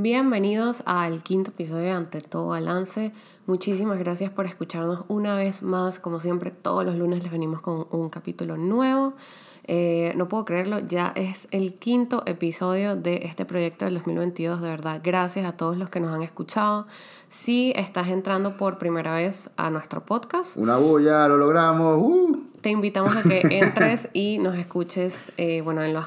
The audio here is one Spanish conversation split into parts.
Bienvenidos al quinto episodio de Ante todo Balance. Muchísimas gracias por escucharnos una vez más. Como siempre, todos los lunes les venimos con un capítulo nuevo. Eh, no puedo creerlo, ya es el quinto episodio de este proyecto del 2022. De verdad, gracias a todos los que nos han escuchado. Si estás entrando por primera vez a nuestro podcast, Una bulla, lo logramos. ¡uh! te invitamos a que entres y nos escuches, eh, bueno, en los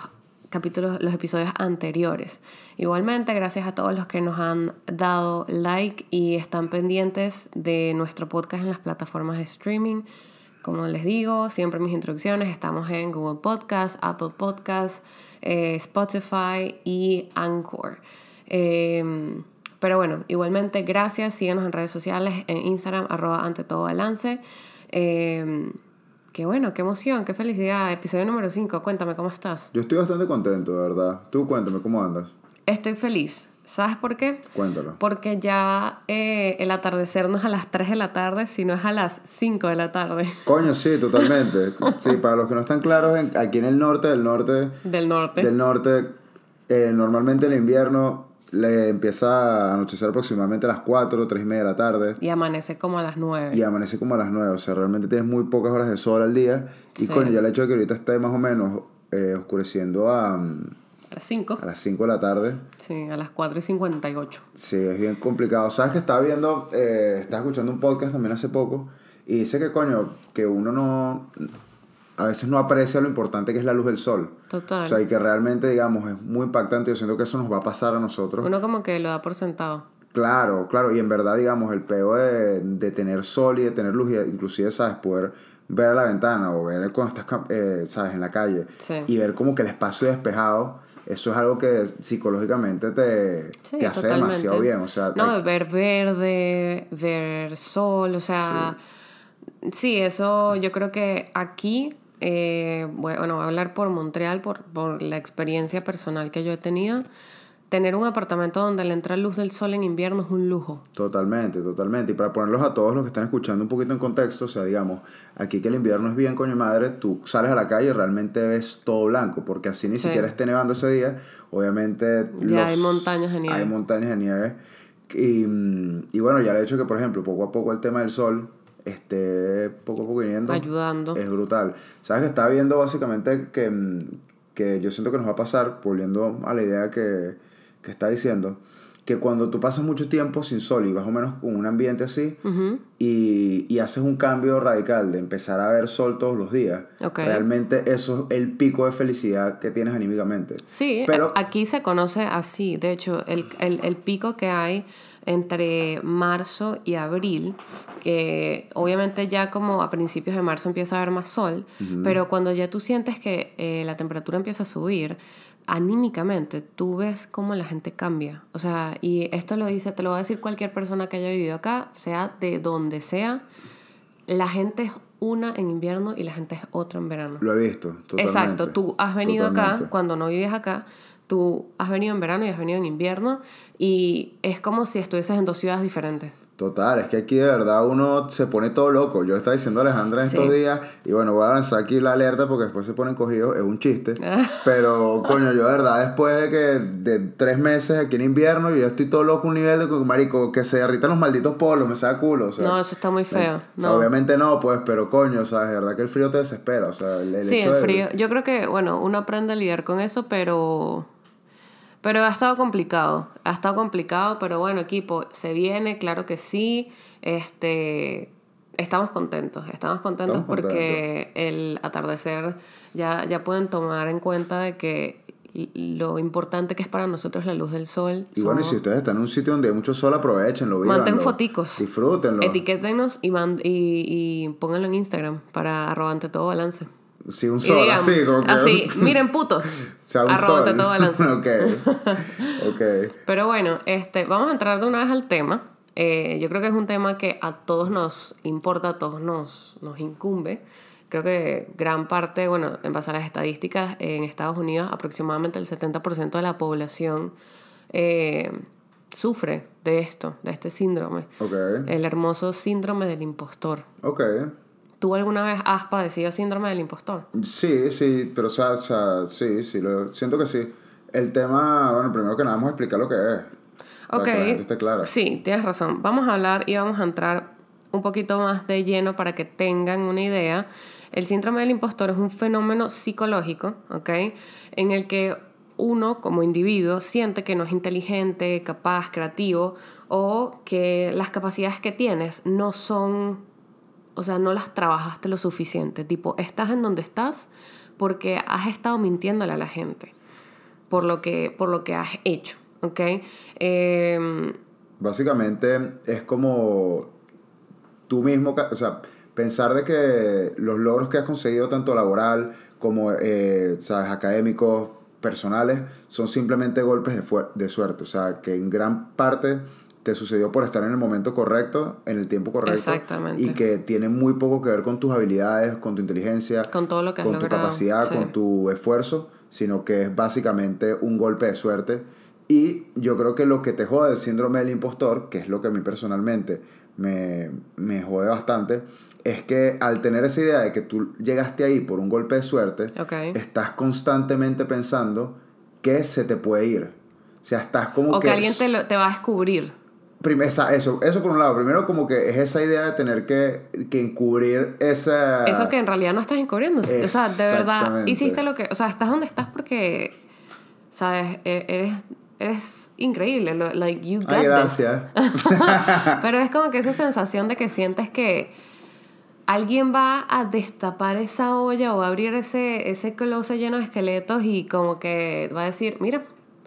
capítulos, los episodios anteriores. Igualmente, gracias a todos los que nos han dado like y están pendientes de nuestro podcast en las plataformas de streaming. Como les digo, siempre mis introducciones, estamos en Google Podcast, Apple Podcast, eh, Spotify y Anchor. Eh, pero bueno, igualmente, gracias. Síganos en redes sociales, en Instagram, arroba ante todo balance. Eh, qué bueno, qué emoción, qué felicidad. Episodio número 5. Cuéntame, ¿cómo estás? Yo estoy bastante contento, de verdad. Tú cuéntame, ¿cómo andas? Estoy feliz. ¿Sabes por qué? Cuéntalo. Porque ya eh, el atardecer no es a las 3 de la tarde, sino es a las 5 de la tarde Coño, sí, totalmente. Sí, para los que no están claros, aquí en el norte, del norte, del norte. del norte, eh, normalmente el invierno le empieza a anochecer aproximadamente a las 4, 3 y media de la tarde. Y amanece como a las 9. Y amanece como a las 9, o sea, realmente tienes muy pocas horas de sol al día. Y Sí. coño, ya el hecho de que ahorita esté más o menos eh, oscureciendo a, mm, A las 5. a las 5 de la tarde, Sí, a las 4 y 58. Sí, es bien complicado. Sabes que estaba viendo, eh, estaba escuchando un podcast también hace poco y dice que coño, que uno no, a veces no aprecia lo importante que es la luz del sol. Total. O sea, y que realmente, digamos, es muy impactante. Yo siento que eso nos va a pasar a nosotros. Uno como que lo da por sentado. Claro, claro. Y en verdad, digamos, el peo de, de tener sol y de tener luz, y inclusive, ¿sabes? Poder ver a la ventana o ver cuando estás, eh, ¿sabes? En la calle Sí. y ver como que el espacio despejado. Eso es algo que psicológicamente te, Sí, te hace totalmente. demasiado bien. O sea, No, hay- ver verde, ver sol, o sea... Sí, eso yo creo que aquí, eh, bueno, voy a hablar por Montreal, por, por la experiencia personal que yo he tenido. Tener un apartamento donde le entra luz del sol en invierno es un lujo. Totalmente, totalmente. Y para ponerlos a todos los que están escuchando un poquito en contexto, o sea, digamos, aquí que el invierno es bien, coño madre, tú sales a la calle y realmente ves todo blanco, porque así ni Sí. siquiera esté nevando ese día, obviamente... Ya hay montañas de nieve. Hay montañas de nieve. Y, y bueno, ya el hecho que, por ejemplo, poco a poco el tema del sol esté poco a poco viniendo... Ayudando. Es brutal. ¿Sabes que estaba viendo básicamente que, mm, que yo siento que nos va a pasar, volviendo a la idea que, que está diciendo, que cuando tú pasas mucho tiempo sin sol y más o menos con un ambiente así, y, y haces un cambio radical de empezar a ver sol todos los días, realmente eso es el pico de felicidad que tienes anímicamente. Sí, Pero- aquí se conoce así. De hecho, el, el, el pico que hay entre marzo y abril, que obviamente ya como a principios de marzo empieza a haber más sol, pero cuando ya tú sientes que eh, la temperatura empieza a subir, anímicamente tú ves cómo la gente cambia. O sea, y esto lo dice, te lo va a decir cualquier persona que haya vivido acá, sea de donde sea, la gente es una en invierno y la gente es otra en verano. Lo he visto. Totalmente. Exacto, tú has venido acá cuando no vives acá, tú has venido en verano y has venido en invierno y es como si estuvieses en dos ciudades diferentes. Total, es que aquí de verdad uno se pone todo loco. Yo estaba diciendo a Alejandra en Sí. estos días, y bueno, voy a lanzar aquí la alerta porque después se ponen cogidos, es un chiste. Pero, coño, yo de verdad, después de que de tres meses aquí en invierno, yo estoy todo loco a un nivel de marico, que se derritan los malditos polos, me saca culo. O sea, no, eso está muy feo. o sea, No. obviamente no, pues, pero coño, o sea, de verdad que el frío te desespera. O sea, el, el Sí, hecho el de- frío. Yo creo que, bueno, uno aprende a lidiar con eso, pero... Pero ha estado complicado. Ha estado complicado, pero bueno, equipo, se viene, claro que sí. Este... Estamos contentos, estamos contentos Estamos porque el atardecer ya, ya pueden tomar en cuenta de que lo importante que es para nosotros la luz del sol. Y bueno, y si ustedes están en un sitio donde hay mucho sol, aprovechenlo, vívanlo, foticos. Disfrútenlo. Etiquétenos y, mand- y, y pónganlo en Instagram para arroba ante todo balance. Sí, un sol, así, como que... así, miren putos. sea un sol. todo balance. ok, ok. Pero bueno, este, vamos a entrar de una vez al tema. Eh, yo creo que es un tema que a todos nos importa, a todos nos, nos incumbe. Creo que gran parte, bueno, en base a las estadísticas, en Estados Unidos aproximadamente el 70% de la población eh, sufre de esto, de este síndrome. Ok, El hermoso síndrome del impostor. ok. ¿Tú alguna vez has padecido síndrome del impostor? Sí, sí, pero o sea, o sea, sí, sí, lo, siento que sí. El tema, bueno, primero que nada vamos a explicar lo que es. Para Ok. que la gente esté clara. Sí, tienes razón. Vamos a hablar y vamos a entrar un poquito más de lleno para que tengan una idea. El síndrome del impostor es un fenómeno psicológico, ¿ok? En el que uno como individuo siente que no es inteligente, capaz, creativo o que las capacidades que tienes no son, o sea, no las trabajaste lo suficiente. Tipo, estás en donde estás porque has estado mintiéndole a la gente por lo que, por lo que has hecho, ¿ok? Em, Básicamente es como tú mismo, o sea, pensar de que los logros que has conseguido, tanto laboral como, eh, sabes, académicos, personales, son simplemente golpes de, de suerte. O sea, que en gran parte te sucedió por estar en el momento correcto, en el tiempo correcto. Exactamente. Y que tiene muy poco que ver con tus habilidades, con tu inteligencia, Con todo lo que has con tu logrado, capacidad, sí. con tu esfuerzo, sino que es básicamente un golpe de suerte. Y yo creo que lo que te jode el síndrome del impostor, que es lo que a mí personalmente me, me jode bastante, es que al tener esa idea de que tú llegaste ahí por un golpe de suerte, Ok. estás constantemente pensando que se te puede ir. O sea, estás como O que, que... alguien te, lo- te va a descubrir. Esa- eso, eso por un lado. Primero, como que es esa idea de tener que, que encubrir esa. Eso que en realidad no estás encubriendo. O sea, de verdad, hiciste lo que... O sea, estás donde estás porque, ¿sabes? E- Eres, eres increíble. Like, you got Ay, this. gracias. Pero es como que esa sensación de que sientes que alguien va a destapar esa olla o va a abrir ese, ese closet lleno de esqueletos y como que va a decir, mira,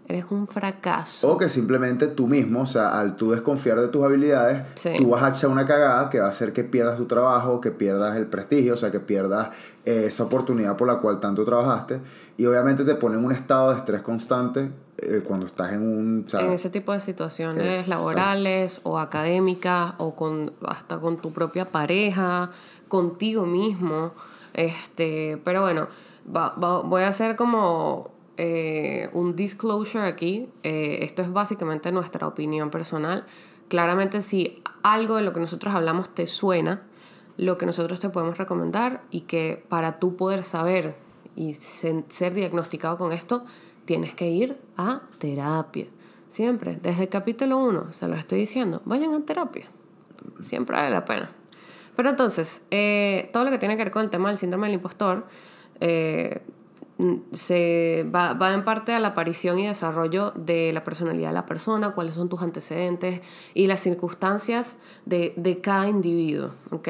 eres un fracaso. O que simplemente tú mismo, o sea, al tú desconfiar de tus habilidades, Sí. tú vas a echar una cagada que va a hacer que pierdas tu trabajo, que pierdas el prestigio, o sea, que pierdas eh, esa oportunidad por la cual tanto trabajaste. Y obviamente te pone en un estado de estrés constante eh, cuando estás en un... o sea, en ese tipo de situaciones Exacto. laborales o académicas o con hasta con tu propia pareja, contigo mismo. Este, pero bueno, va- va- voy a hacer como eh, un disclosure aquí. Eh, esto es básicamente nuestra opinión personal. Claramente si algo de lo que nosotros hablamos te suena, lo que nosotros te podemos recomendar y que para tú poder saber y ser diagnosticado con esto, tienes que ir a terapia. Siempre, desde el capítulo 1, se lo estoy diciendo, vayan a terapia. Siempre vale la pena. Pero entonces, eh, todo lo que tiene que ver con el tema del síndrome del impostor eh, se va, va en parte a la aparición y desarrollo de la personalidad de la persona, cuáles son tus antecedentes y las circunstancias de, de cada individuo. ¿ok?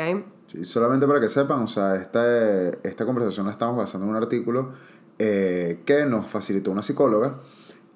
Sí, solamente para que sepan, o sea, esta, esta conversación la estamos basando en un artículo eh, que nos facilitó una psicóloga.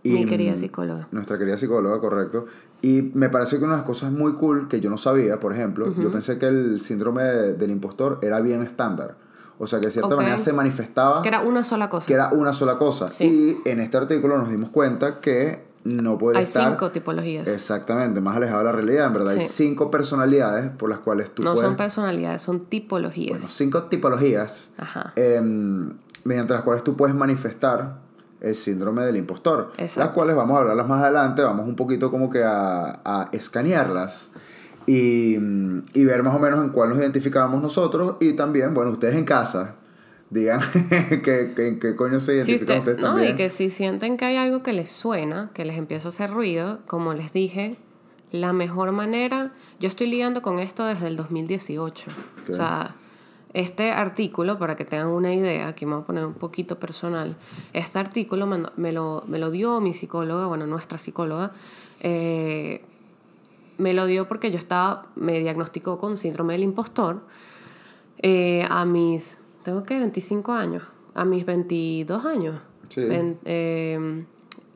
Mi querida mm, psicóloga. Nuestra querida psicóloga, correcto. Y me parece que una de las cosas muy cool que yo no sabía, por ejemplo, yo pensé que el síndrome de- del impostor era bien estándar. O sea, que de cierta Ok. manera se manifestaba Que era una sola cosa. que era una sola cosa. Sí. Y en este artículo nos dimos cuenta que no puede Hay estar... cinco tipologías. Exactamente, más alejado de la realidad. En verdad hay Sí. cinco personalidades por las cuales tú no puedes... son personalidades, son tipologías. Bueno, cinco tipologías Ajá. em, mediante las cuales tú puedes manifestar el síndrome del impostor. Exacto. Las cuales vamos a hablarlas más adelante, vamos un poquito como que a, a escanearlas y, y ver más o menos en cuál nos identificamos nosotros y también, bueno, ustedes en casa, digan que, en qué coño se Si identifican usted- ustedes no, también. y que si sienten que hay algo que les suena, que les empieza a hacer ruido, como les dije, la mejor manera, yo estoy lidiando con esto desde el 2018. Ok. O sea, este artículo, para que tengan una idea, aquí me voy a poner un poquito personal, este artículo me, me lo, me lo dio mi psicóloga, bueno, nuestra psicóloga, eh, me lo dio porque yo estaba, me diagnosticó con síndrome del impostor eh, a mis, tengo que 25 años, a mis 22 años. Sí. Eh,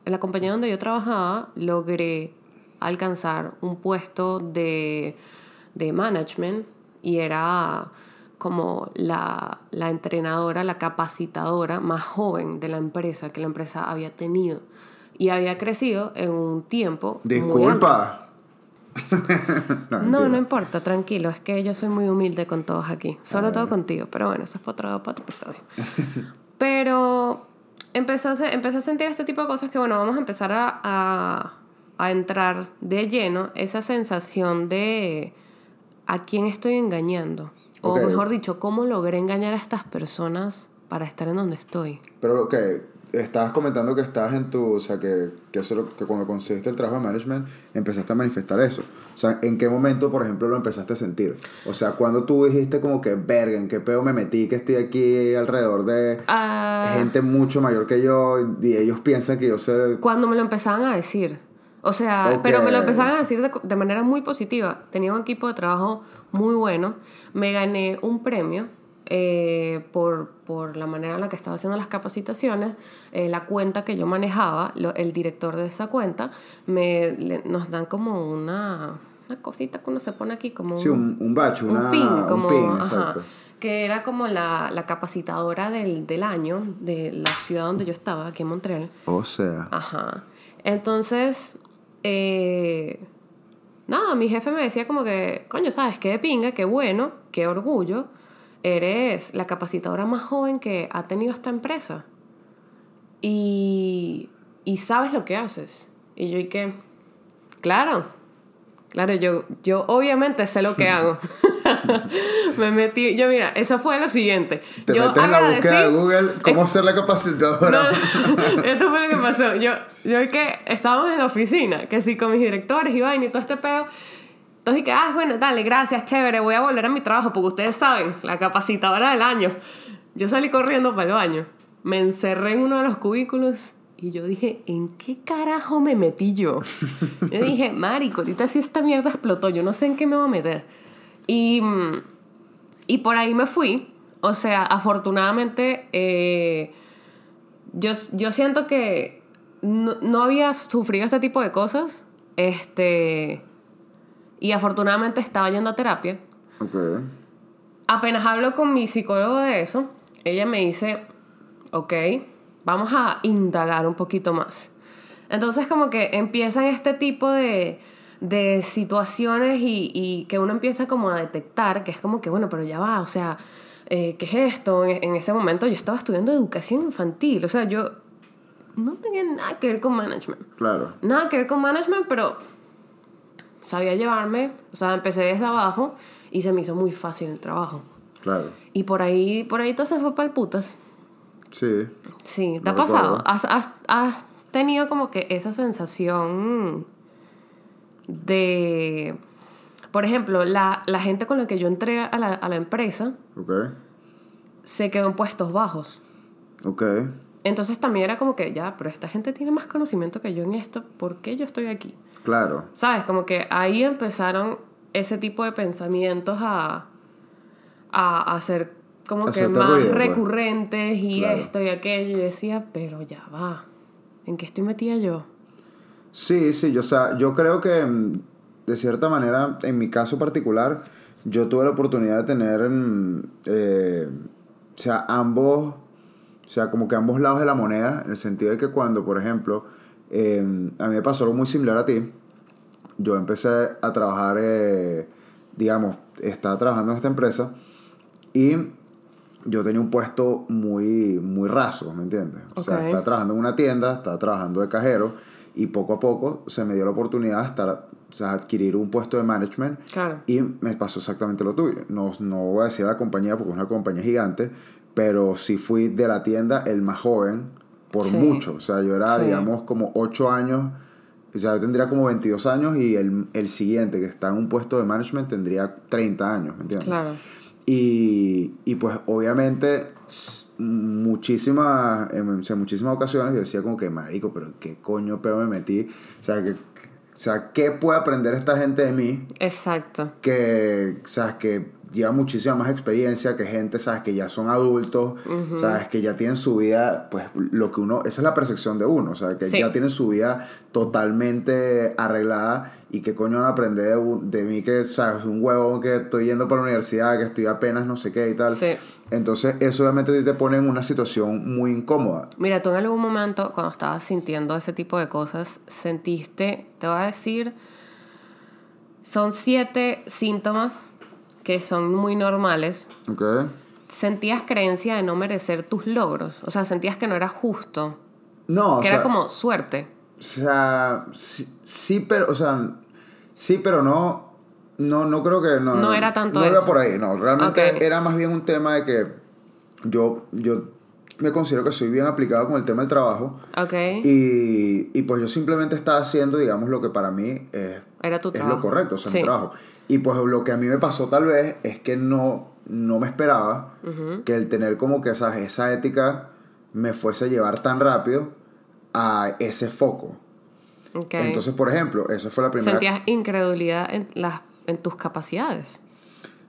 en la compañía donde yo trabajaba logré alcanzar un puesto de, de management y era como la, la entrenadora, la capacitadora más joven de la empresa que la empresa había tenido. Y había crecido en un tiempo. alto. Disculpa. No, no importa, tranquilo, es que yo soy muy humilde con todos aquí, sobre todo contigo, pero bueno, eso es para otro, para otro episodio. pero a, empecé a sentir este tipo de cosas que, bueno, vamos a empezar a, a, a entrar de lleno esa sensación de a quién estoy engañando, o mejor dicho, cómo logré engañar a estas personas para estar en donde estoy. Pero ok, estabas comentando que estabas en tu, o sea, que, que, eso, que cuando conseguiste el trabajo de management empezaste a manifestar eso. O sea, ¿en qué momento, por ejemplo, lo empezaste a sentir? O sea, cuando tú dijiste como que, verga, ¿en qué pedo me metí que estoy aquí alrededor de Ah. gente mucho mayor que yo y ellos piensan que yo sé... Cuando me lo empezaban a decir. O sea, Ok. pero me lo empezaban a decir de, de manera muy positiva. Tenía un equipo de trabajo muy bueno. Me gané un premio eh, por, por la manera en la que estaba haciendo las capacitaciones. Eh, la cuenta que yo manejaba, lo- el director de esa cuenta, me, le- nos dan como una, una cosita que uno se pone aquí, como Sí, un, un batch, una, un pin, como, un pin, ajá, que era como la, la capacitadora del, del año de la ciudad donde yo estaba, aquí en Montreal. O sea, Ajá. Entonces, eh, nada, mi jefe me decía como que, coño, ¿sabes? Qué de pinga, qué bueno, qué orgullo. Eres la capacitadora más joven que ha tenido esta empresa. Y, y sabes lo que haces. Y yo, ¿y qué? Claro. Claro, yo, yo obviamente sé lo que hago. me metí, yo mira, eso fue lo siguiente. te yo metes en la búsqueda de Google, ¿cómo ser la capacitadora? no, no, esto fue lo que pasó. Yo, yo que estábamos en la oficina, que sí, con mis directores y vaina y todo este pedo. Entonces dije, ah, bueno, dale, gracias, chévere, voy a volver a mi trabajo porque ustedes saben, la capacitadora del año. Yo salí corriendo para el baño, me encerré en uno de los cubículos y yo dije, ¿en qué carajo me metí yo? Yo dije, marico, ahorita si esta mierda explotó, yo no sé en qué me voy a meter. Y, mm, y por ahí me fui. O sea, afortunadamente, eh, yo, yo siento que no, no había sufrido este tipo de cosas. Este. Y afortunadamente estaba yendo a terapia. Ok. Apenas hablo con mi psicólogo de eso, ella me dice, ok, vamos a indagar un poquito más. Entonces como que empiezan este tipo de, de situaciones y, y que uno empieza como a detectar, que es como que, bueno, pero ya va, o sea, eh, ¿qué es esto? En, en ese momento yo estaba estudiando educación infantil, o sea, yo no tenía nada que ver con management. Claro. Nada que ver con management, pero sabía llevarme, o sea, empecé desde abajo y se me hizo muy fácil el trabajo. Claro. Y por ahí, por ahí todo se fue para el putas. Sí. Sí, ¿te ha pasado? ¿Has, has, has tenido como que esa sensación de... Por ejemplo, la, la gente con la que yo entré a la, a la empresa Ok. se quedó en puestos bajos. Ok. Entonces también era como que, ya, pero esta gente tiene más conocimiento que yo en esto, ¿por qué yo estoy aquí? Claro. ¿Sabes? Como que ahí empezaron ese tipo de pensamientos a, a, a ser como que más ruido, pues. recurrentes y Claro. esto y aquello. Y decía, pero ya va. ¿En qué estoy metida yo? Sí, sí, yo, o sea, yo creo que mm, de cierta manera, en mi caso particular, yo tuve la oportunidad de tener, mm, eh, o sea, ambos, o sea, como que ambos lados de la moneda, en el sentido de que cuando, por ejemplo, eh, a mí me pasó algo muy similar a ti, yo empecé a trabajar, eh, digamos, estaba trabajando en esta empresa y yo tenía un puesto muy, muy raso, ¿me entiendes? O sea, estaba trabajando en una tienda, estaba trabajando de cajero y poco a poco se me dio la oportunidad de estar, o sea, adquirir un puesto de management Claro. y me pasó exactamente lo tuyo. No, no voy a decir la compañía porque es una compañía gigante, pero sí fui de la tienda el más joven por Sí. mucho. O sea, yo era, Sí. digamos, como 8 años. O sea, yo tendría como 22 años y el, el siguiente que está en un puesto de management tendría 30 años, ¿me entiendes? Claro. Y, y pues obviamente muchísimas, o sea, muchísimas ocasiones yo decía como que, marico, pero ¿en qué coño peo me metí? O sea, que, o sea, ¿qué puede aprender esta gente de mí? Exacto. que, sabes, que lleva muchísima más experiencia que gente, sabes, que ya son adultos, sabes, que ya tienen su vida, pues lo que uno, esa es la percepción de uno, o sea, que Sí. ya tienen su vida totalmente arreglada y que coño van a aprender de, de mí que, sabes, un huevón que estoy yendo para la universidad, que estoy apenas no sé qué y tal. Sí. Entonces, eso obviamente te pone en una situación muy incómoda. Mira, tú en algún momento, cuando estabas sintiendo ese tipo de cosas, sentiste, te voy a decir, son siete síntomas que son muy normales. ¿Ok? Sentías creencia de no merecer tus logros. O sea, sentías que no era justo. No, o que sea, era como suerte. O sea, sí, sí, pero, o sea, sí, pero no, no, no creo que, no. No era tanto No eso. por ahí, no, realmente era más bien un tema de que yo, yo, me considero que soy bien aplicado con el tema del trabajo. Ok. Y, y pues yo simplemente estaba haciendo, digamos, lo que para mí es, Era tu es lo correcto, o sea, Sí. mi trabajo. Y pues lo que a mí me pasó tal vez es que no, no me esperaba que el tener como que esa, esa ética me fuese a llevar tan rápido a ese foco. Entonces, por ejemplo, esa fue la primera... Sentías incredulidad en, las, en tus capacidades.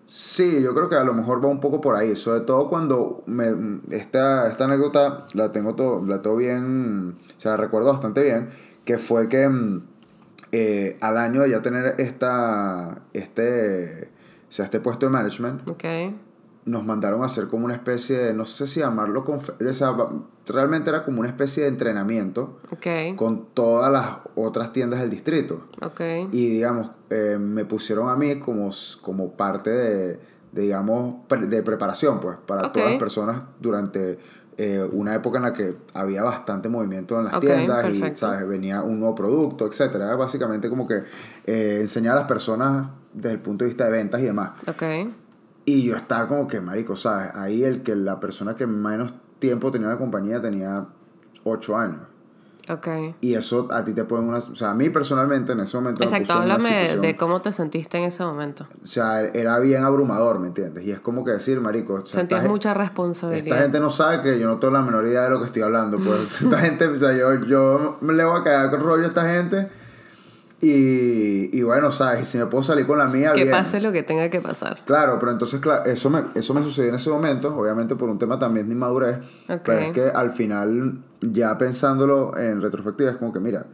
Sí, yo creo que a lo mejor va un poco por ahí, sobre todo cuando me, esta, esta anécdota la tengo todo, la tengo bien, o sea, la recuerdo bastante bien, que fue que mm, eh, al año de ya tener esta, este, o sea, este puesto de management, nos mandaron a hacer como una especie de, no sé si llamarlo, o sea, realmente era como una especie de entrenamiento con todas las otras tiendas del distrito. Ok. Y digamos, eh, me pusieron a mí como, como parte de, de, digamos, de preparación, pues, para todas las personas durante eh, una época en la que había bastante movimiento en las tiendas y. ¿sabes? Venía un nuevo producto, etcétera. Era básicamente como que eh, enseñar a las personas desde el punto de vista de ventas y demás. Y yo estaba como que, marico, ¿sabes? Ahí el que la persona que menos tiempo tenía en la compañía tenía 8 años. Ok. Y eso a ti te pone una... O sea, a mí personalmente en ese momento... me Exacto, háblame de, cómo te sentiste en ese momento. O sea, era bien abrumador, ¿me entiendes? Y es como que decir, marico, o sea, Sentías esta, mucha esta responsabilidad. gente no sabe que yo no tengo la menor idea de lo que estoy hablando. Pues esta gente, o sea, yo, yo me le voy a caer con rollo a esta gente. Y, y bueno, ¿sabes? Y si me puedo salir con la mía, que bien. pase lo que tenga que pasar. Claro, pero entonces, claro, eso me, eso me sucedió en ese momento, obviamente por un tema también de inmadurez. Pero es que al final, ya pensándolo en retrospectiva, es como que, mira,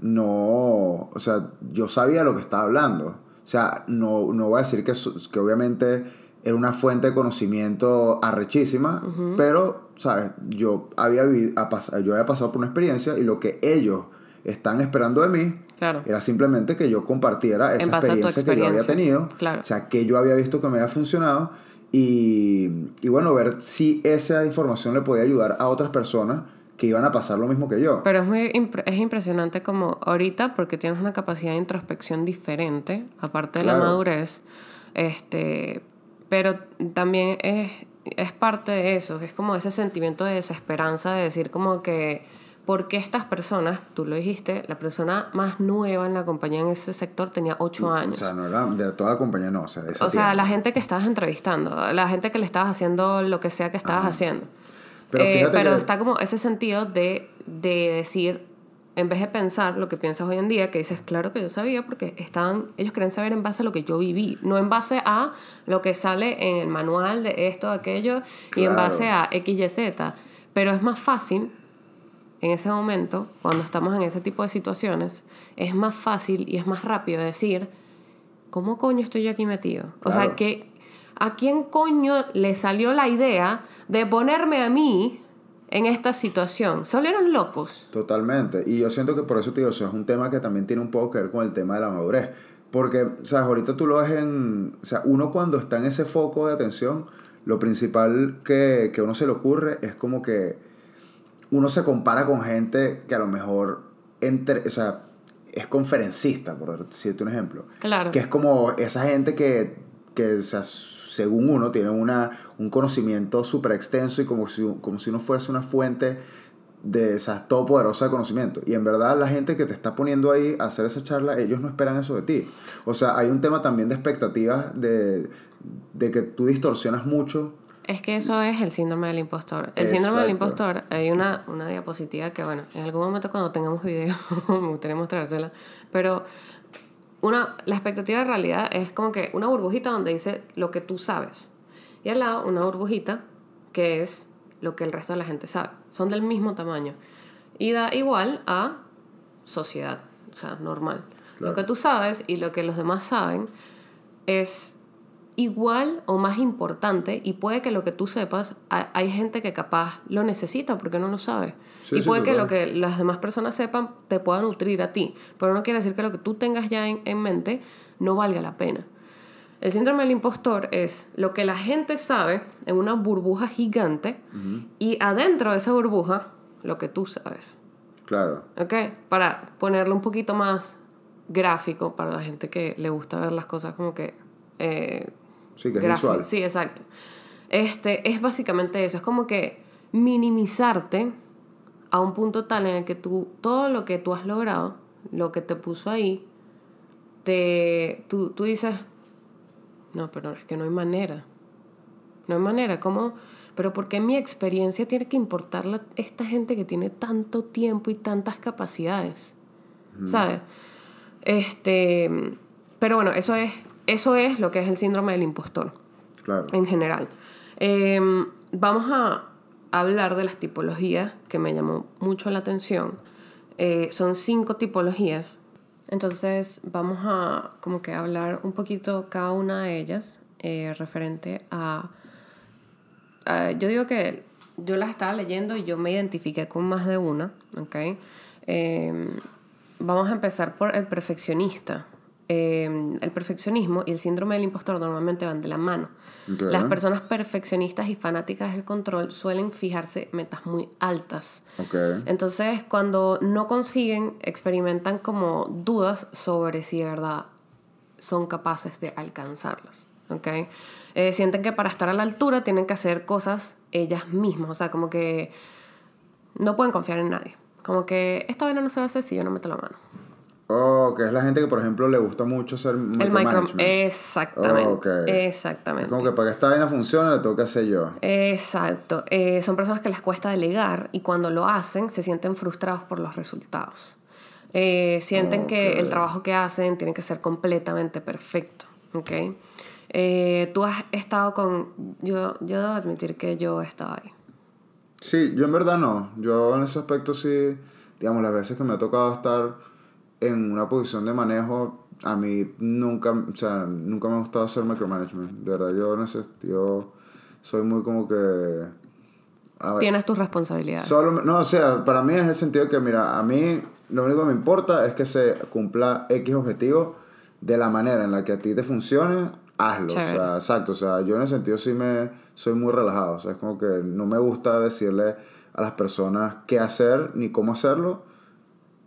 no, o sea, yo sabía lo que estaba hablando. O sea, no, no voy a decir que, que obviamente era una fuente de conocimiento arrechísima, pero, ¿sabes? Yo había, yo había pasado por una experiencia y lo que ellos están esperando de mí Claro. era simplemente que yo compartiera esa En base a tu experiencia, que yo había experiencia. tenido. Claro. O sea, que yo había visto que me había funcionado. Y, y bueno, ver si esa información le podía ayudar a otras personas que iban a pasar lo mismo que yo. Pero es muy impre- es impresionante como ahorita, porque tienes una capacidad de introspección diferente, aparte de la Claro. madurez, este, pero también es, es parte de eso, que es como ese sentimiento de desesperanza de decir como que, ¿por qué estas personas, tú lo dijiste, la persona más nueva en la compañía en ese sector tenía ocho O años? sea, no era de toda la compañía, no. O sea, de O sea, la gente que estabas entrevistando, la gente que le estabas haciendo lo que sea que estabas haciendo. Pero Eh, pero que- está como ese sentido de, de decir, en vez de pensar lo que piensas hoy en día, que dices, claro que yo sabía, porque estaban, ellos querían saber en base a lo que yo viví, no en base a lo que sale en el manual de esto, aquello, y en Claro. base a X, Y, Z. Pero es más fácil en ese momento, cuando estamos en ese tipo de situaciones, es más fácil y es más rápido decir, ¿cómo coño estoy yo aquí metido? O sea, que ¿a quién coño le salió la idea de ponerme a mí en esta situación? Solo eran locos. Totalmente. Y yo siento que por eso te digo, o sea, es un tema que también tiene un poco que ver con el tema de la madurez. Porque, ¿sabes? Ahorita tú lo ves en... O sea, uno cuando está en ese foco de atención, lo principal que, que a uno se le ocurre es como que uno se compara con gente que a lo mejor... Entre, o sea, es conferencista, por decirte un ejemplo. Claro. Que es como esa gente que, que o sea, según uno, tiene una, un conocimiento súper extenso y como si, como si uno fuese una fuente de esa todopoderosa de conocimiento. Y en verdad la gente que te está poniendo ahí a hacer esa charla, ellos no esperan eso de ti. O sea, hay un tema también de expectativas, de, de que tú distorsionas mucho. Es que eso es el síndrome del impostor. El síndrome del impostor, hay una, una diapositiva que, bueno, en algún momento cuando tengamos video me gustaría mostrársela, pero una, la expectativa de realidad es como que una burbujita donde dice lo que tú sabes. Y al lado una burbujita que es lo que el resto de la gente sabe. Son del mismo tamaño. Y da igual a sociedad, o sea, normal. Claro. Lo que tú sabes y lo que los demás saben es igual o más importante y puede que lo que tú sepas, ha- hay gente que capaz lo necesita porque no lo sabe. Sí, y sí, puede que lo que las demás personas sepan te pueda nutrir a ti, pero no quiere decir que lo que tú tengas ya en, en mente no valga la pena. El síndrome del impostor es lo que la gente sabe en una burbuja gigante y adentro de esa burbuja lo que tú sabes. Claro. ¿Ok? Para ponerlo un poquito más gráfico para la gente que le gusta ver las cosas como que... eh, Sí, que es gráfico. visual. Sí, exacto. Este, es básicamente eso. Es como que minimizarte a un punto tal en el que tú, todo lo que tú has logrado, lo que te puso ahí, te, tú, tú dices, no, pero es que no hay manera. No hay manera, ¿cómo? Pero ¿por qué mi experiencia tiene que importarle a esta gente que tiene tanto tiempo y tantas capacidades? ¿Sabes? Este, pero bueno, eso es, eso es lo que es el síndrome del impostor. Claro. En general. Em, vamos a hablar de las tipologías que me llamó mucho la atención. Eh, son cinco tipologías. Entonces vamos a como que hablar un poquito cada una de ellas eh, referente a, Yo digo que yo las estaba leyendo y yo me identifiqué con más de una, ¿ok? Em, vamos a empezar por el perfeccionista. Em, el perfeccionismo y el síndrome del impostor normalmente van de la mano. Las personas perfeccionistas y fanáticas del control suelen fijarse metas muy altas. Entonces, cuando no consiguen, experimentan como dudas sobre si de verdad son capaces de alcanzarlas. ¿okay? Eh, sienten que para estar a la altura tienen que hacer cosas ellas mismas. O sea, como que no pueden confiar en nadie. Como que esta vaina no se va a hacer si yo no meto la mano. Oh, que es la gente que, por ejemplo, le gusta mucho hacer micromanagement. El Exactamente. Oh, Exactamente. como que para que esta vaina funcione, tengo que hacer yo. Exacto. Eh, son personas que les cuesta delegar y cuando lo hacen se sienten frustrados por los resultados. Eh, sienten que el trabajo que hacen tiene que ser completamente perfecto. ¿Ok? Eh, tú has estado con... Yo, yo debo admitir que yo he estado ahí. Sí, yo en verdad no. Yo en ese aspecto sí, digamos, las veces que me ha tocado estar en una posición de manejo, a mí nunca, o sea, nunca me ha gustado hacer micromanagement. De verdad, yo en ese sentido soy muy como que... Tienes tus responsabilidades. Solo, no, o sea, para mí es el sentido que, mira, a mí lo único que me importa es que se cumpla X objetivo de la manera en la que a ti te funcione, hazlo. O sea, exacto. O sea, yo en ese sentido sí me soy muy relajado. O sea, es como que no me gusta decirle a las personas qué hacer ni cómo hacerlo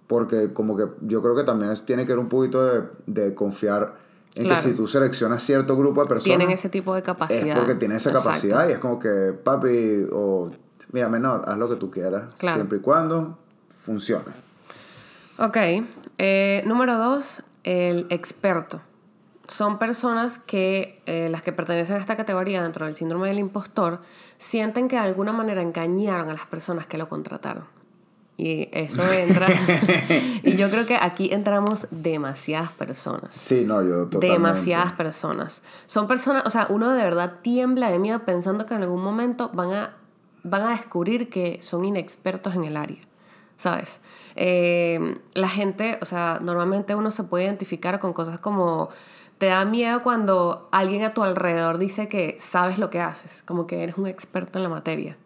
porque como que yo creo que también tiene que ver un poquito de, de confiar en que si tú seleccionas cierto grupo de personas... Tienen ese tipo de capacidad. Es porque tienen esa capacidad y es como que, papi, o mira, menor, haz lo que tú quieras, siempre y cuando funcione. Ok. Eh, número dos, el experto. Son personas que, eh, las que pertenecen a esta categoría dentro del síndrome del impostor, sienten que de alguna manera engañaron a las personas que lo contrataron. Y eso entra. y yo creo que aquí entramos demasiadas personas. Sí, no, yo totalmente. Demasiadas personas. Son personas, o sea, uno de verdad tiembla de miedo pensando que en algún momento van a, van a descubrir que son inexpertos en el área. ¿Sabes? Eh, la gente, o sea, normalmente uno se puede identificar con cosas como te da miedo cuando alguien a tu alrededor dice que sabes lo que haces, como que eres un experto en la materia.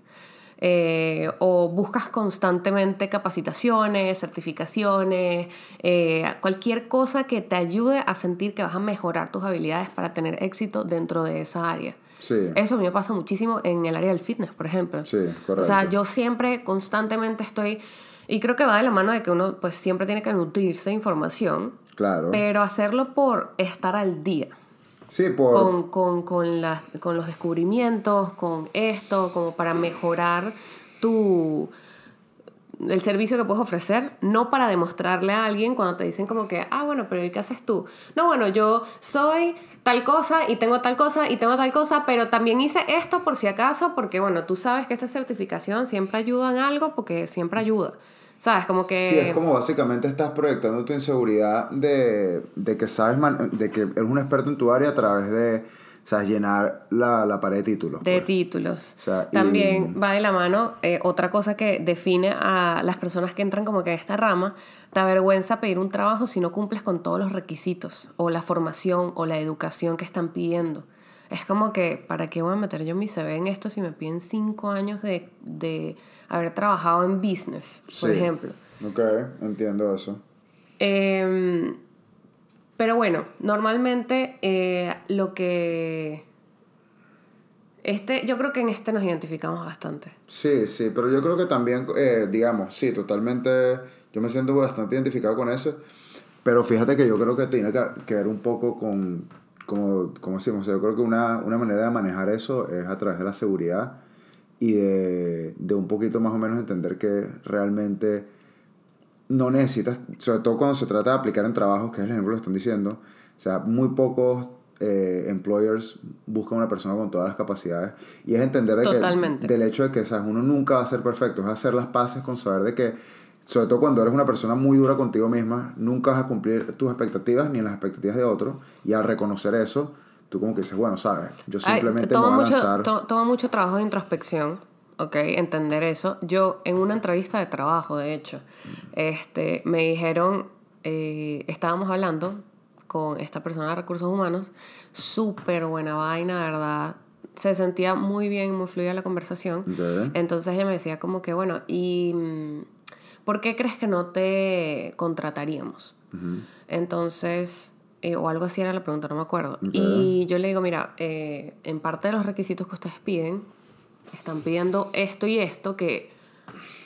Eh, o buscas constantemente capacitaciones, certificaciones, eh, cualquier cosa que te ayude a sentir que vas a mejorar tus habilidades para tener éxito dentro de esa área. Eso a mí me pasa muchísimo en el área del fitness, por ejemplo. O sea, yo siempre, constantemente estoy... Y creo que va de la mano de que uno pues siempre tiene que nutrirse de información. Claro. Pero hacerlo por estar al día. Con, con, con, con los descubrimientos, con esto, como para mejorar tu el servicio que puedes ofrecer, no para demostrarle a alguien cuando te dicen como que, ah, bueno, pero ¿y qué haces tú? No, bueno, yo soy tal cosa y tengo tal cosa y tengo tal cosa, pero también hice esto por si acaso, porque bueno, tú sabes que esta certificación siempre ayuda en algo porque siempre ayuda. ¿Sabes? Como que... Sí, es como básicamente estás proyectando tu inseguridad de, de que sabes, de que eres un experto en tu área a través de, ¿sabes? Llenar la, la pared de títulos. De pues. títulos. También va de la mano eh, otra cosa que define a las personas que entran como que a esta rama, te avergüenza pedir un trabajo si no cumples con todos los requisitos, o la formación, o la educación que están pidiendo. Es como que, ¿para qué voy a meter yo mi CV en esto si me piden cinco años de, de haber trabajado en business, por ejemplo. Ok, entiendo eso. Em, pero bueno, normalmente eh, lo que... Este, yo creo que en este nos identificamos bastante. Sí, sí, pero yo creo que también, eh, digamos, sí, totalmente, yo me siento bastante identificado con eso, pero fíjate que yo creo que tiene que, ver un poco con, como, como decimos, yo creo que una, una manera de manejar eso es a través de la seguridad y de, de un poquito más o menos entender que realmente no necesitas, sobre todo cuando se trata de aplicar en trabajos, que es el ejemplo que están diciendo, o sea, muy pocos eh, employers buscan una persona con todas las capacidades y es entender de que, del hecho de que ¿sabes? uno nunca va a ser perfecto, es hacer las paces con saber de que, sobre todo cuando eres una persona muy dura contigo misma, nunca vas a cumplir tus expectativas ni las expectativas de otro y al reconocer eso, tú como que dices, bueno, sabes, yo simplemente Ay, toma, mucho, toma mucho trabajo de introspección ¿ok? Entender eso. Yo en una entrevista de trabajo, de hecho, este, me dijeron, eh, estábamos hablando con esta persona de recursos humanos, súper buena vaina, ¿verdad? Se sentía muy bien, muy fluida la conversación. Entonces ella me decía como que, bueno, ¿y mm, por qué crees que no te contrataríamos? Entonces, eh, o algo así era la pregunta, no me acuerdo. Y yo le digo, mira, eh, en parte de los requisitos que ustedes piden, están pidiendo esto y esto que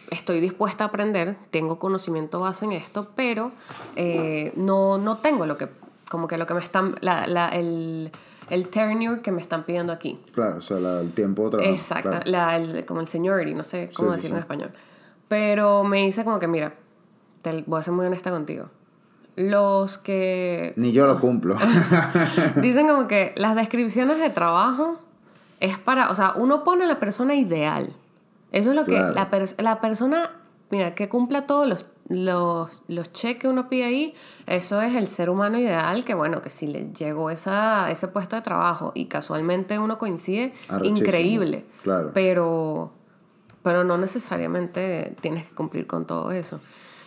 estoy dispuesta a aprender, tengo conocimiento base en esto, pero eh, no, no tengo lo que, como que lo que me están, la, la, el, el tenure que me están pidiendo aquí. Claro, o sea, el tiempo de trabajo. Exacto, la, el, como el seniority, no sé cómo decirlo en español. Pero me dice como que, mira, te voy a ser muy honesta contigo. Los que... Ni yo lo cumplo. dicen como que las descripciones de trabajo es para, o sea, uno pone a la persona ideal. Eso es lo que la, la persona, mira, que cumpla todos los, los, los cheques que uno pide ahí, eso es el ser humano ideal, que bueno, que si le llegó esa, ese puesto de trabajo y casualmente uno coincide, increíble. Claro. Pero, pero no necesariamente tienes que cumplir con todo eso.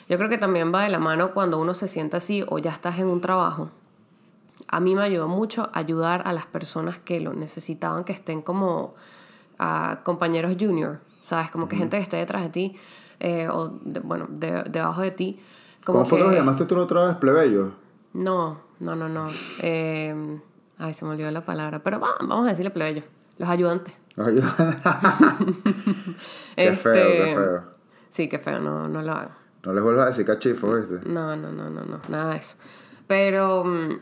Yo creo que también va de la mano cuando uno se sienta así o ya estás en un trabajo a mí me ayudó mucho ayudar a las personas que lo necesitaban, que estén como a compañeros junior, ¿sabes? Como que gente que esté detrás de ti, eh, o bueno, debajo de ti. Como ¿Cómo fue que llamaste tú otra vez, plebeyo? No, no, no, no. Eh, ay, se me olvidó la palabra, pero vamos a decirle plebeyo, los ayudantes. Los ayudantes. qué feo, qué este, feo. Sí, qué feo, no, no lo hago. No les vuelvas a decir cachifo, ¿viste? No, no, no, no, no, nada de eso. Pero mm,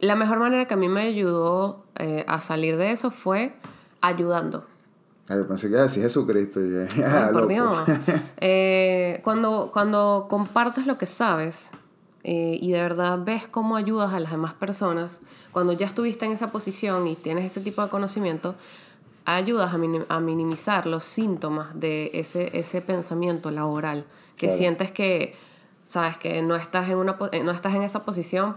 la mejor manera que a mí me ayudó eh, a salir de eso fue ayudando. Ay, pensé que así Jesucristo. por Dios. Eh, cuando, cuando compartes lo que sabes eh, y de verdad ves cómo ayudas a las demás personas, cuando ya estuviste en esa posición y tienes ese tipo de conocimiento, ayudas a, minimizar los síntomas de ese, ese pensamiento laboral, que sientes que, sabes, que no estás, en una, no estás en esa posición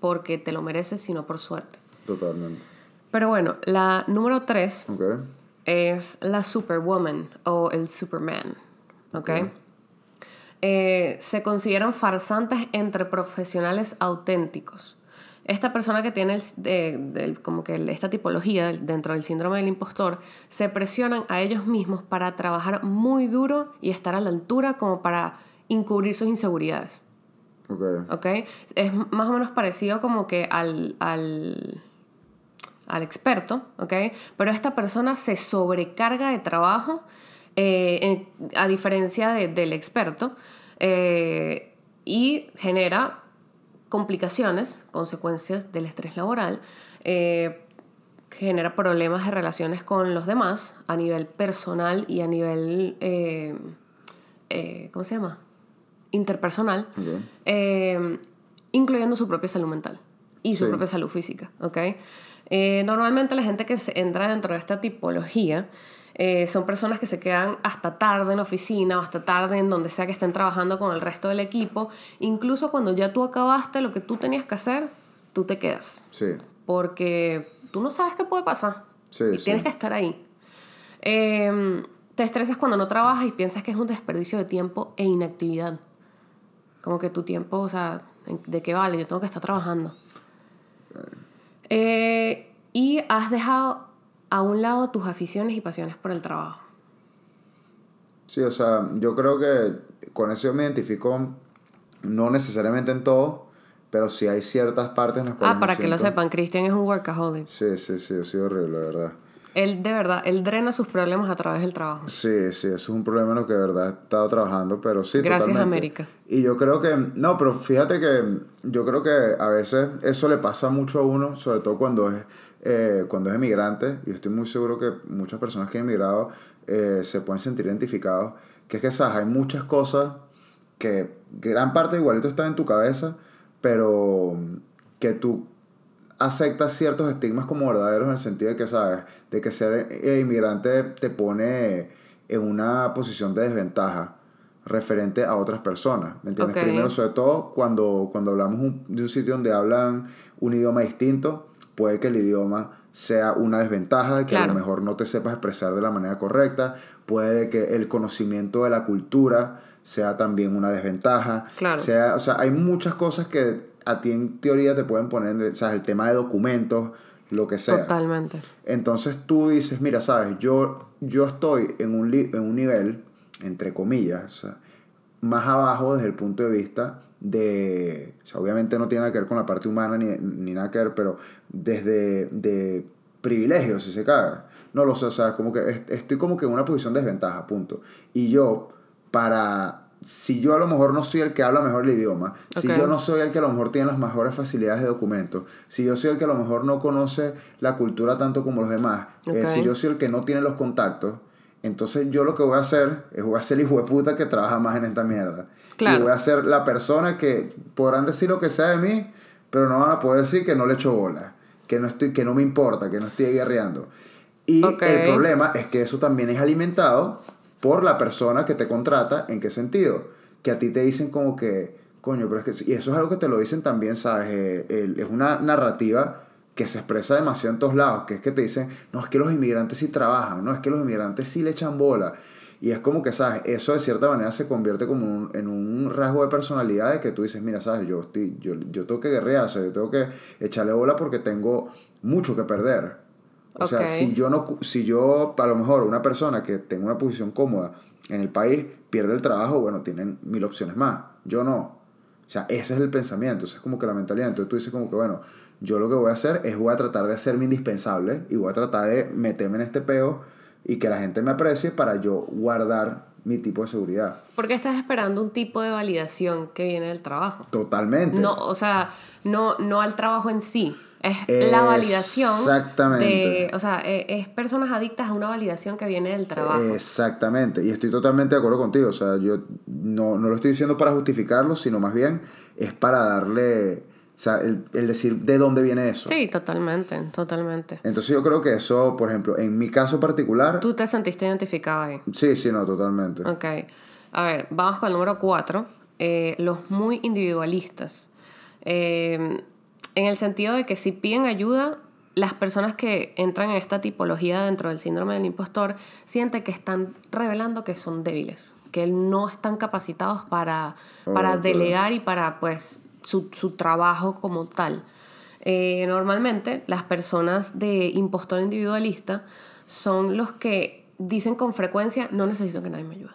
porque te lo mereces, sino por suerte. Totalmente. Pero bueno, la número tres es la Superwoman o el Superman. ¿Ok? Eh, se consideran farsantes entre profesionales auténticos. Esta persona que tiene como que esta tipología dentro del síndrome del impostor se presionan a ellos mismos para trabajar muy duro y estar a la altura como para encubrir sus inseguridades. Ok. Es más o menos parecido como que al, al, al experto, ¿ok? Pero esta persona se sobrecarga de trabajo eh, a diferencia del experto eh, y genera complicaciones, consecuencias del estrés laboral, eh, genera problemas de relaciones con los demás a nivel personal y a nivel, ¿cómo se llama? interpersonal, eh, incluyendo su propia salud mental y su propia salud física. Eh, normalmente la gente que se entra dentro de esta tipología eh, son personas que se quedan hasta tarde en oficina o hasta tarde en donde sea que estén trabajando con el resto del equipo. Incluso cuando ya tú acabaste lo que tú tenías que hacer, tú te quedas. Sí. Porque tú no sabes qué puede pasar. Sí, y tienes que estar ahí. te estresas cuando no trabajas y piensas que es un desperdicio de tiempo e inactividad. Como que tu tiempo, o sea, ¿de qué vale? Yo tengo que estar trabajando. Eh, y has dejado a un lado tus aficiones y pasiones por el trabajo. Sí, o sea, yo creo que con eso me identifico, no necesariamente en todo, pero sí hay ciertas partes en las cuales. Ah, para que lo sepan, Cristian es un workaholic. Sí, sí, sí, ha sido horrible, la verdad. Él de verdad, él drena sus problemas a través del trabajo. Sí, sí, eso es un problema en lo que de verdad he estado trabajando, pero sí. Gracias América. Y yo creo que, no, pero fíjate que yo creo que a veces eso le pasa mucho a uno, sobre todo cuando es, eh, cuando es emigrante, y estoy muy seguro que muchas personas que han emigrado eh, se pueden sentir identificados, que es que, ¿sabes? Hay muchas cosas que gran parte igualito está en tu cabeza, pero que tú aceptas ciertos estigmas como verdaderos en el sentido de que, ¿sabes? De que ser inmigrante te pone en una posición de desventaja referente a otras personas, ¿me entiendes? Primero, sobre todo, cuando, cuando hablamos de un sitio donde hablan un idioma distinto, puede que el idioma sea una desventaja, que a lo mejor no te sepas expresar de la manera correcta, puede que el conocimiento de la cultura sea también una desventaja, sea, o sea, hay muchas cosas que a ti en teoría te pueden poner, o sea, el tema de documentos, lo que sea. Totalmente. Entonces tú dices, mira, sabes, yo, yo estoy en un, en un nivel, entre comillas, más abajo desde el punto de vista de, o sea, obviamente no tiene nada que ver con la parte humana ni, ni nada que ver, pero desde de privilegios, si se caga. No lo sé, o sea, como que estoy como que en una posición de desventaja, punto. Y yo, para si yo a lo mejor no soy el que habla mejor el idioma, si yo no soy el que a lo mejor tiene las mejores facilidades de documentos, si yo soy el que a lo mejor no conoce la cultura tanto como los demás, eh, si yo soy el que no tiene los contactos, entonces yo lo que voy a hacer es voy a ser el hijo de puta que trabaja más en esta mierda. Y voy a ser la persona que podrán decir lo que sea de mí, pero no van a poder decir que no le echo bola, que no, estoy, que no me importa, que no estoy guerreando. Y el problema es que eso también es alimentado por la persona que te contrata, ¿en qué sentido? Que a ti te dicen como que, coño, pero es que, y eso es algo que te lo dicen también, ¿sabes? Eh, es una narrativa que se expresa demasiado en todos lados, que es que te dicen, no, es que los inmigrantes sí trabajan, no, es que los inmigrantes sí le echan bola. Y es como que, ¿sabes? Eso de cierta manera se convierte como en un rasgo de personalidad de que tú dices, mira, ¿sabes? Yo, estoy, yo, yo tengo que guerrear, o sea, yo tengo que echarle bola porque tengo mucho que perder. O sea, si yo no, si yo, a lo mejor, una persona que tenga una posición cómoda en el país pierde el trabajo, bueno, tienen mil opciones más. Yo no. O sea, ese es el pensamiento, esa es como que la mentalidad. Entonces tú dices como que, bueno, yo lo que voy a hacer es voy a tratar de hacerme indispensable y voy a tratar de meterme en este peo y que la gente me aprecie para yo guardar mi tipo de seguridad. Porque estás esperando un tipo de validación que viene del trabajo. Totalmente. No, o sea, no, no al trabajo en sí. Es la validación. Exactamente. o sea, e, es personas adictas a una validación que viene del trabajo. Exactamente. Y estoy totalmente de acuerdo contigo. O sea, yo no, no lo estoy diciendo para justificarlo, sino más bien es para darle. O sea, el, el, decir de dónde viene eso. Sí, totalmente, totalmente. Entonces yo creo que eso, por ejemplo, en mi caso particular... ¿Tú te sentiste identificado ahí? Sí, sí, no, totalmente. Ok. A ver, vamos con el número cuatro. Eh, los muy individualistas. Eh, en el sentido de que si piden ayuda, las personas que entran en esta tipología dentro del síndrome del impostor sienten que están revelando que son débiles, que no están capacitados para, para delegar y para pues su, su trabajo como tal. Eh, normalmente las personas de impostor individualista son los que dicen con frecuencia no necesito que nadie me ayude.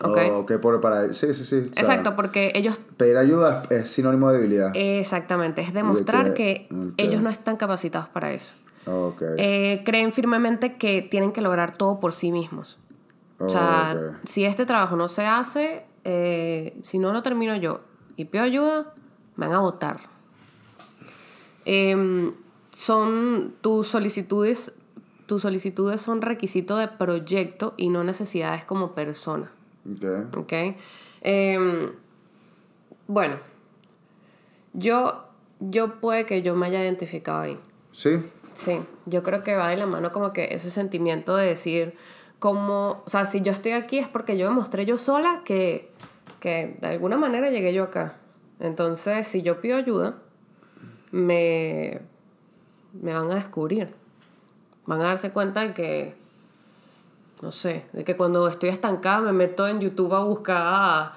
Ok. por, para, sí, sí, sí. Exacto, porque ellos... Pedir ayuda es sinónimo de debilidad. Exactamente, es demostrar que, ellos no están capacitados para eso. Okay. Eh, creen firmemente que tienen que lograr todo por sí mismos. o sea, si este trabajo no se hace, eh, si no lo termino yo y pido ayuda, me van a votar. Em, son tus solicitudes, tus solicitudes son requisito de proyecto y no necesidades como persona. Ok. Em, bueno, yo, yo puede que yo me haya identificado ahí. Sí. Sí, yo creo que va de la mano como que ese sentimiento de decir, como, o sea, si yo estoy aquí es porque yo demostré yo sola que, que de alguna manera llegué yo acá. Entonces, si yo pido ayuda, me, me van a descubrir. Van a darse cuenta de que no sé, de que cuando estoy estancada me meto en YouTube a buscar,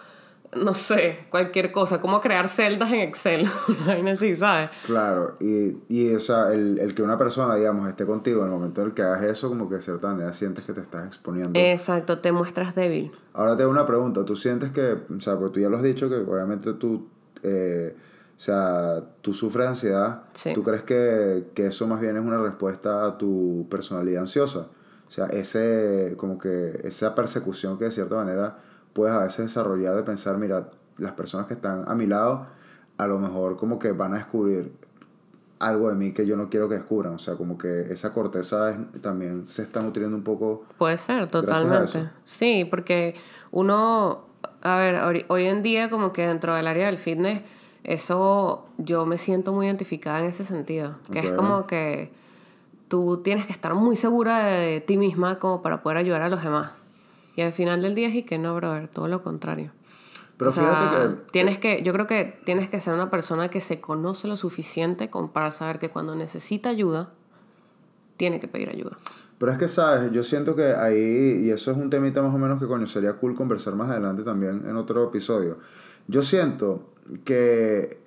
no sé, cualquier cosa, como crear celdas en Excel, así, ¿sabes? Claro, y, y o sea, el, el, que una persona, digamos, esté contigo en el momento en el que hagas eso, como que de cierta manera sientes que te estás exponiendo. Exacto, te muestras débil. Ahora te hago una pregunta, ¿tú sientes que, o sea, porque tú ya lo has dicho, que obviamente tú... Eh, o sea, tú sufres de ansiedad, Sí. ¿tú crees que, que eso más bien es una respuesta a tu personalidad ansiosa? O sea, ese, como que esa persecución que de cierta manera puedes a veces desarrollar de pensar, mira, las personas que están a mi lado, a lo mejor como que van a descubrir algo de mí que yo no quiero que descubran. O sea, como que esa corteza es- también se está nutriendo un poco. Puede ser, totalmente. Sí, porque uno, a ver, hoy- en día como que dentro del área del fitness, eso yo me siento muy identificada en ese sentido, que es como que tú tienes que estar muy segura de ti misma como para poder ayudar a los demás. Y al final del día es y que no, brother, todo lo contrario. Pero O sea, fíjate que. tienes que, yo creo que tienes que ser una persona que se conoce lo suficiente como para saber que cuando necesita ayuda, tiene que pedir ayuda. Pero es que, ¿sabes? Yo siento que ahí, y eso es un temita más o menos que coño, sería cool conversar más adelante también en otro episodio. Yo siento que,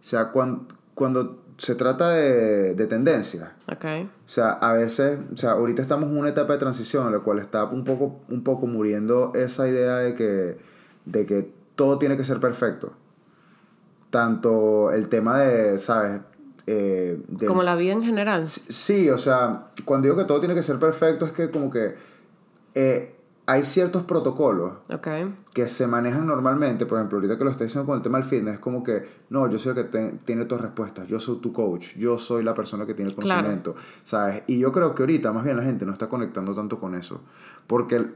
o sea, cuando, cuando se trata de, de tendencias, ¿Ok? o sea, a veces, o sea, ahorita estamos en una etapa de transición en la cual está un poco, un poco muriendo esa idea de que, de que todo tiene que ser perfecto. Tanto el tema de, ¿sabes? Eh, del- Como la vida en general. Sí, o sea, cuando digo que todo tiene que ser perfecto es que como que eh, hay ciertos protocolos que se manejan normalmente, por ejemplo, ahorita que lo estoy diciendo con el tema del fitness, es como que, no, yo soy el que te- tiene todas respuestas, yo soy tu coach, yo soy la persona que tiene el Claro. conocimiento, ¿sabes? Y yo creo que ahorita más bien la gente no está conectando tanto con eso, porque,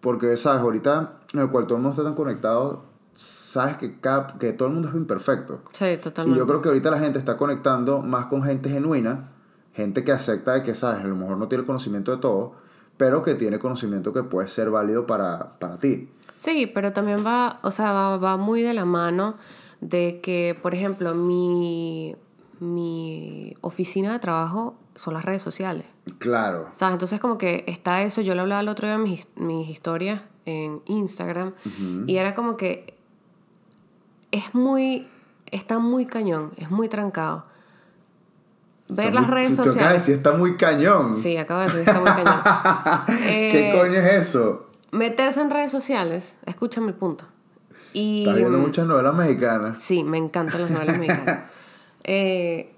porque ¿sabes? Ahorita en el cual todo el mundo está tan conectado, sabes que, cada, que todo el mundo es imperfecto. Sí, Y totalmente. yo creo que ahorita la gente está conectando más con gente genuina, gente que acepta de que, sabes, a lo mejor no tiene conocimiento de todo, pero que tiene conocimiento que puede ser válido para, para ti. Sí, pero también va, o sea, va, va muy de la mano de que, por ejemplo, mi, mi oficina de trabajo son las redes sociales. Claro. ¿Sabes? Entonces como que está eso, yo lo hablaba el otro día mis, mis historias en Instagram y era como que es muy, está muy cañón, es muy trancado. Ver Está las muy- redes acabas de sociales. decir, está muy cañón. Sí, acabo de decir está muy cañón. ¿Qué Eh, coño es eso? Meterse en redes sociales, escúchame el punto. Y, Estás viendo mm, muchas novelas mexicanas. Sí, me encantan las novelas mexicanas. Eh,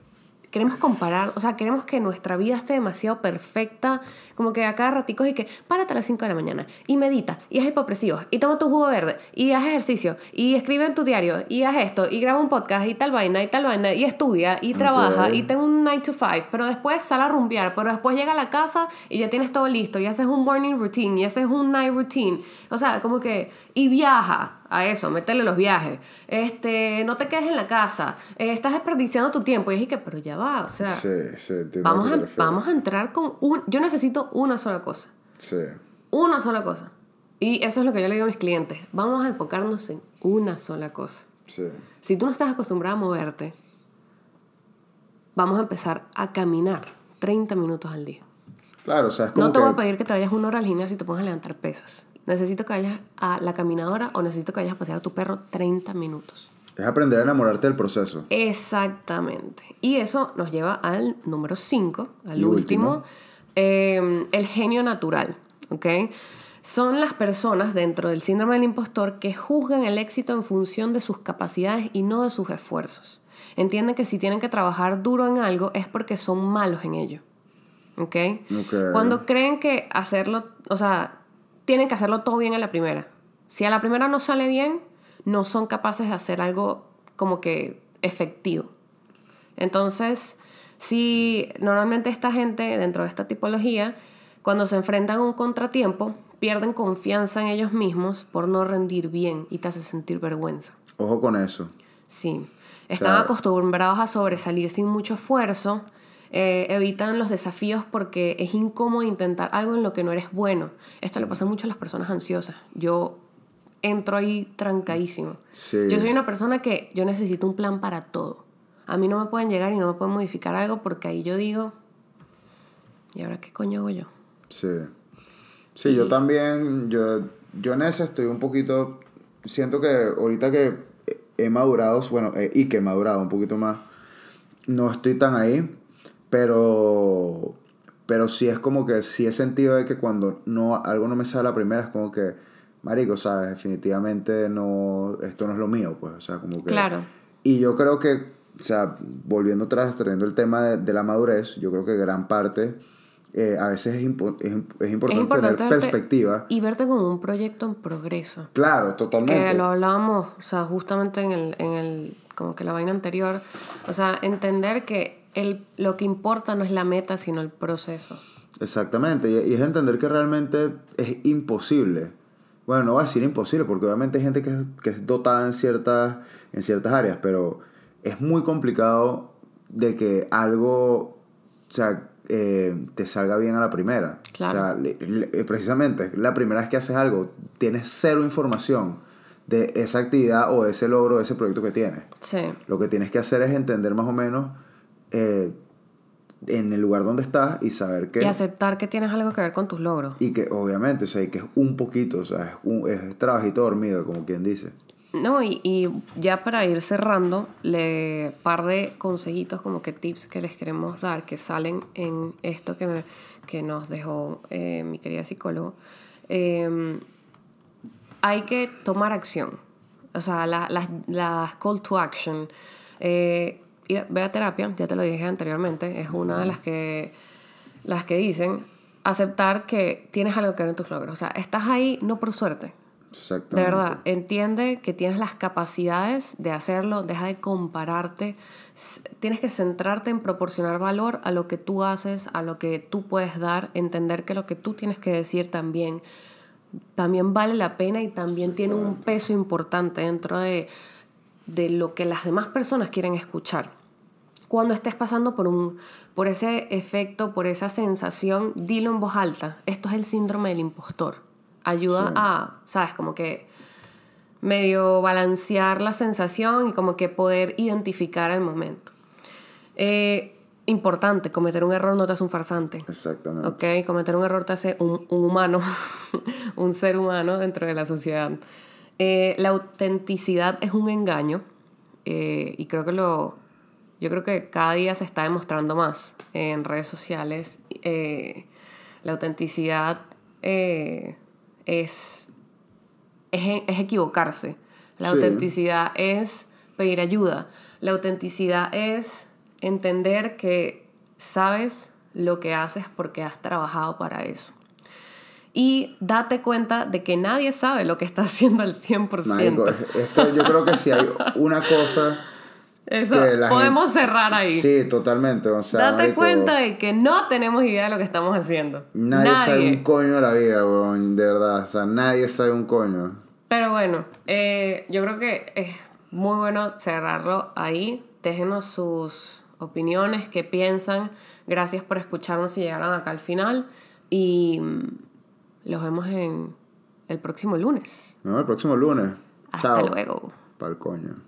queremos comparar, o sea, queremos que nuestra vida esté demasiado perfecta, como que a cada ratico es y que párate a las 5 de la mañana y medita y haz hipopresivos y toma tu jugo verde y haz ejercicio y escribe en tu diario y haz esto y graba un podcast y tal vaina y tal vaina y estudia y trabaja y ten un 9 to 5, pero después sale a rumbear, pero después llega a la casa y ya tienes todo listo y haces un morning routine y haces un night routine, o sea, como que y viaja a eso, métele los viajes. Este, no te quedes en la casa, eh, estás desperdiciando tu tiempo. Y dije que, pero ya va, o sea, Sí, sí, entiendo vamos, a vamos entrar con un... Yo necesito una sola cosa, Sí, una sola cosa. Y eso es lo que yo le digo a mis clientes, vamos a enfocarnos en una sola cosa. sí. Si tú no estás acostumbrado a moverte, vamos a empezar a caminar 30 minutos al día. Claro, o sea, es como No te que... voy a pedir que te vayas una hora al gimnasio y te pongas a levantar pesas. Necesito que vayas a la caminadora o necesito que vayas a pasear a tu perro 30 minutos. Es aprender a enamorarte del proceso. Exactamente. Y eso nos lleva al número 5, al Y último, último. eh, el genio natural. ¿ok? Son las personas dentro del síndrome del impostor que juzgan el éxito en función de sus capacidades y no de sus esfuerzos. Entienden que si tienen que trabajar duro en algo es porque son malos en ello. ¿Ok? Ok. Cuando creen que hacerlo, o sea, tienen que hacerlo todo bien a la primera. Si a la primera no sale bien, no son capaces de hacer algo como que efectivo. Entonces, si normalmente esta gente dentro de esta tipología, cuando se enfrentan a un contratiempo, pierden confianza en ellos mismos por no rendir bien y te hace sentir vergüenza. Ojo con eso. Sí. Están sea- acostumbrados a sobresalir sin mucho esfuerzo. Eh, evitan los desafíos porque es incómodo intentar algo en lo que no eres bueno. Esto le pasa mucho a las personas ansiosas. Yo entro ahí trancadísimo. Sí. Yo soy una persona que yo necesito un plan para todo. A mí no me pueden llegar y no me pueden modificar algo porque ahí yo digo, ¿y ahora qué coño hago yo? Sí. Sí, yo también, yo, yo en eso estoy un poquito, siento que ahorita que he madurado, bueno, eh, y que he madurado un poquito más, no estoy tan ahí, pero, pero sí es como que sí he sentido de que cuando no, algo no me sale a la primera es como que, marico, sabes, definitivamente no, esto no es lo mío, pues, o sea, como que... Claro. Y yo creo que o sea, volviendo atrás, trayendo el tema de, de la madurez, yo creo que gran parte eh, a veces es, impo- es, es importante, tener verte- perspectiva. Y verte como un proyecto en progreso. Claro, totalmente. Que lo hablábamos, o sea, justamente en el, en el, como que la vaina anterior. O sea, entender que el, lo que importa no es la meta, sino el proceso. Exactamente, y, es entender que realmente es imposible. Bueno, no voy a decir imposible, porque obviamente hay gente que es, que es dotada en ciertas, en ciertas áreas, pero es muy complicado de que algo, o sea, eh, te salga bien a la primera. Claro. O sea, le- le- precisamente, la primera vez que haces algo, tienes cero información de esa actividad o de ese logro, de ese proyecto que tienes. Sí. Lo que tienes que hacer es entender más o menos eh, en el lugar donde estás y saber que... Y aceptar que tienes algo que ver con tus logros. Y que obviamente, o sea, y que es un poquito, o sea, es, un, es trabajito hormiga, como quien dice. No, y, y ya para ir cerrando, le par de consejitos, como que tips que les queremos dar, que salen en esto que, me- que nos dejó eh, mi querida psicólogo. Eh, hay que tomar acción. O sea, la- las, las call to action. Eh, ir ver a terapia, ya te lo dije anteriormente, es una de las que, las que dicen aceptar que tienes algo que ver en tus logros. O sea, estás ahí no por suerte, Exactamente. de verdad, entiende que tienes las capacidades de hacerlo, deja de compararte, tienes que centrarte en proporcionar valor a lo que tú haces, a lo que tú puedes dar, entender que lo que tú tienes que decir también, también vale la pena y también tiene un peso importante dentro de, de lo que las demás personas quieren escuchar. Cuando estés pasando por, un, por ese efecto, por esa sensación, dilo en voz alta. Esto es el síndrome del impostor. Ayuda Sí. a, ¿sabes? Como que medio balancear la sensación y como que poder identificar el momento. Eh, importante, cometer un error no te hace un farsante. Exactamente. Ok, cometer un error te hace un, un humano, un ser humano dentro de la sociedad. Eh, la autenticidad es un engaño eh, y creo que lo, yo creo que cada día se está demostrando más en redes sociales. Eh, la autenticidad eh, es, es, es equivocarse. La Sí. autenticidad es pedir ayuda. La autenticidad es entender que sabes lo que haces porque has trabajado para eso. Y date cuenta de que nadie sabe lo que está haciendo al 100%. Marico, esto yo creo que si hay una cosa Eso, podemos gente- cerrar ahí. Sí, totalmente. O sea, Date marico, cuenta de que no tenemos idea de lo que estamos haciendo. Nadie, sabe un coño de la vida, weón, de verdad. O sea, nadie sabe un coño. Pero bueno, eh, yo creo que es muy bueno cerrarlo ahí. Déjenos sus opiniones, qué piensan. Gracias por escucharnos y llegaron acá al final. Y mm, los vemos en el próximo lunes. Nos vemos el próximo lunes. Hasta Chao. luego. Pa'l coño.